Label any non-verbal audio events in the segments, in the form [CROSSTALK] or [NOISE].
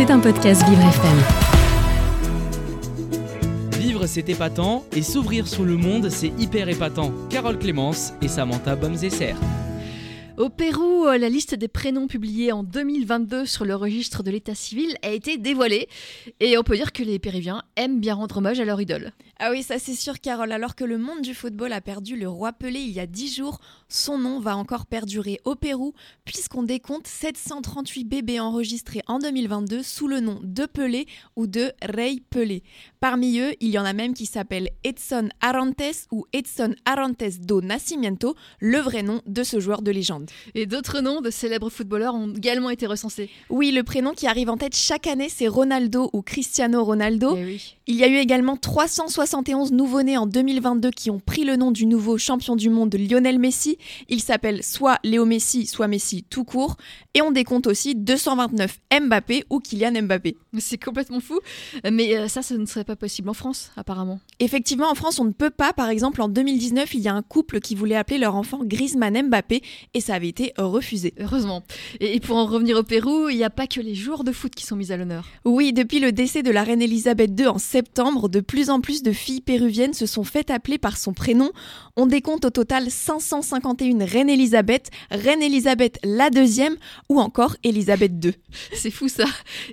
C'est un podcast Vivre FM. Vivre, c'est épatant, et s'ouvrir sur le monde, c'est hyper épatant. Carole Clémence et Samantha Bomzesser. Au Pérou, la liste des prénoms publiés en 2022 sur le registre de l'état civil a été dévoilée. Et on peut dire que les Péruviens aiment bien rendre hommage à leur idole. Ah oui, ça c'est sûr, Carole. Alors que le monde du football a perdu le roi Pelé il y a 10 jours, son nom va encore perdurer au Pérou, puisqu'on décompte 738 bébés enregistrés en 2022 sous le nom de Pelé ou de Rey Pelé. Parmi eux, il y en a même qui s'appellent Edson Arantes ou Edson Arantes do Nascimento, le vrai nom de ce joueur de légende. Et d'autres noms de célèbres footballeurs ont également été recensés. Oui, le prénom qui arrive en tête chaque année, c'est Ronaldo ou Cristiano Ronaldo. Eh oui. Il y a eu également 371 nouveau-nés en 2022 qui ont pris le nom du nouveau champion du monde Lionel Messi. Il s'appelle soit Léo Messi, soit Messi tout court. Et on décompte aussi 229 Mbappé ou Kylian Mbappé. C'est complètement fou. Mais euh, ça, ça ne serait pas possible en France, apparemment. Effectivement, en France, on ne peut pas. Par exemple, en 2019, il y a un couple qui voulait appeler leur enfant Griezmann Mbappé et ça avait été refusé. Heureusement. Et, et pour en revenir au Pérou, il n'y a pas que les joueurs de foot qui sont mis à l'honneur. Oui, depuis le décès de la reine Elisabeth II en septembre, de plus en plus de filles péruviennes se sont faites appeler par son prénom. On décompte au total 551 reine Elisabeth, reine Elisabeth la deuxième ou encore Elisabeth II. [LAUGHS] C'est fou ça.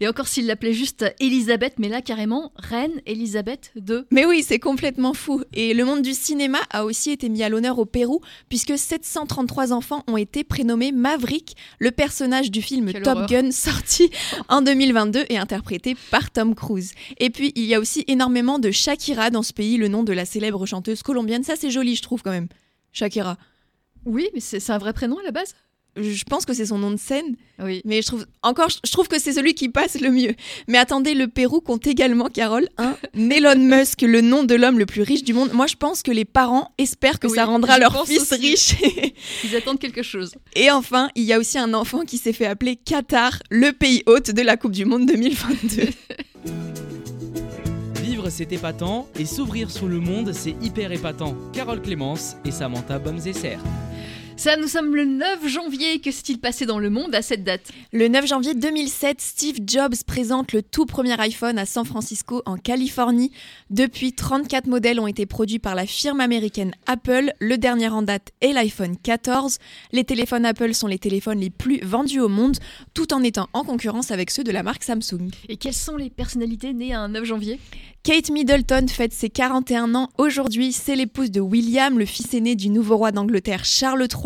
Et encore s'il l'appelait juste Elisabeth, mais là carrément Reine Elisabeth II. Mais oui, c'est complètement fou. Et le monde du cinéma a aussi été mis à l'honneur au Pérou, puisque 733 enfants ont été prénommés Maverick, le personnage du film Quelle Top horreur. Gun sorti en 2022 et interprété par Tom Cruise. Et puis, il y a aussi énormément de Shakira dans ce pays, le nom de la célèbre chanteuse colombienne. Ça, c'est joli, je trouve quand même. Shakira. Oui, mais c'est un vrai prénom à la base? Je pense que c'est son nom de scène, Oui. mais je trouve encore, je trouve que c'est celui qui passe le mieux. Mais attendez, le Pérou compte également, Carole, un [LAUGHS] Elon Musk, le nom de l'homme le plus riche du monde. Moi, je pense que les parents espèrent que Oui, ça rendra leur fils aussi. riche. [LAUGHS] Ils attendent quelque chose. Et enfin, il y a aussi un enfant qui s'est fait appeler Qatar, le pays hôte de la Coupe du Monde 2022. [LAUGHS] C'est épatant, et s'ouvrir sur le monde, c'est hyper épatant. Carole Clémence et Samantha Bomzesser. Ça, nous sommes le 9 janvier. Que s'est-il passé dans le monde à cette date Le 9 janvier 2007, Steve Jobs présente le tout premier iPhone à San Francisco, en Californie. Depuis, 34 modèles ont été produits par la firme américaine Apple. Le dernier en date est l'iPhone 14. Les téléphones Apple sont les téléphones les plus vendus au monde, tout en étant en concurrence avec ceux de la marque Samsung. Et quelles sont les personnalités nées un 9 janvier Kate Middleton fête ses 41 ans aujourd'hui. C'est l'épouse de William, le fils aîné du nouveau roi d'Angleterre Charles III.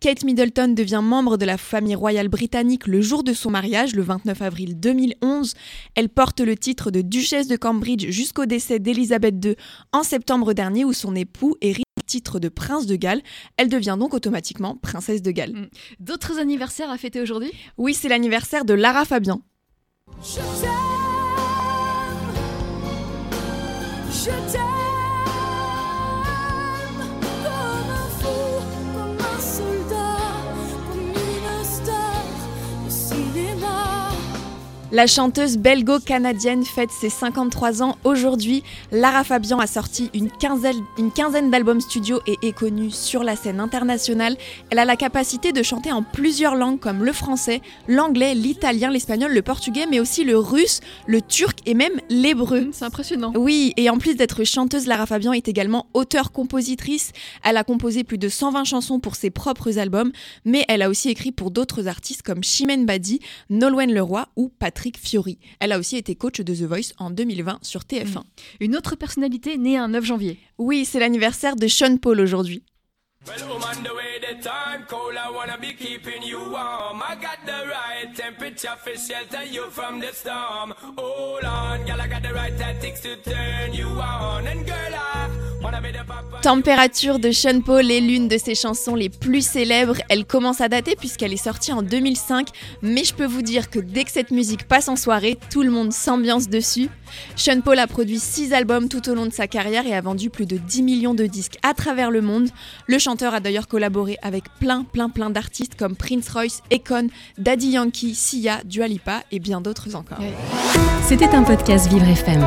Kate Middleton devient membre de la famille royale britannique le jour de son mariage, le 29 avril 2011. Elle porte le titre de duchesse de Cambridge jusqu'au décès d'Elisabeth II en septembre dernier où son époux hérite du titre de prince de Galles. Elle devient donc automatiquement princesse de Galles. D'autres anniversaires à fêter aujourd'hui? Oui, c'est l'anniversaire de Lara Fabian. Je t'aime, je t'aime La chanteuse belgo-canadienne fête ses 53 ans aujourd'hui. Lara Fabian a sorti une quinzaine, une quinzaine d'albums studio et est connue sur la scène internationale. Elle a la capacité de chanter en plusieurs langues comme le français, l'anglais, l'italien, l'espagnol, le portugais, mais aussi le russe, le turc et même l'hébreu. C'est impressionnant. Oui, et en plus d'être chanteuse, Lara Fabian est également auteure-compositrice. Elle a composé plus de 120 chansons pour ses propres albums, mais elle a aussi écrit pour d'autres artistes comme Chimène Badi, Nolwenn Leroy ou Patrick Fiori. Elle a aussi été coach de The Voice en 2020 sur TF1. Une autre personnalité née un 9 janvier. Oui, c'est l'anniversaire de Sean Paul aujourd'hui. Température de Sean Paul est l'une de ses chansons les plus célèbres. Elle commence à dater puisqu'elle est sortie en 2005, mais je peux vous dire que dès que cette musique passe en soirée, tout le monde s'ambiance dessus. Sean Paul a produit 6 albums tout au long de sa carrière et a vendu plus de 10 millions de disques à travers le monde. Le chanteur a d'ailleurs collaboré avec plein, plein, plein d'artistes comme Prince Royce, Akon, Daddy Yankee, Sia, Dua Lipa et bien d'autres encore. C'était un podcast Vivre FM.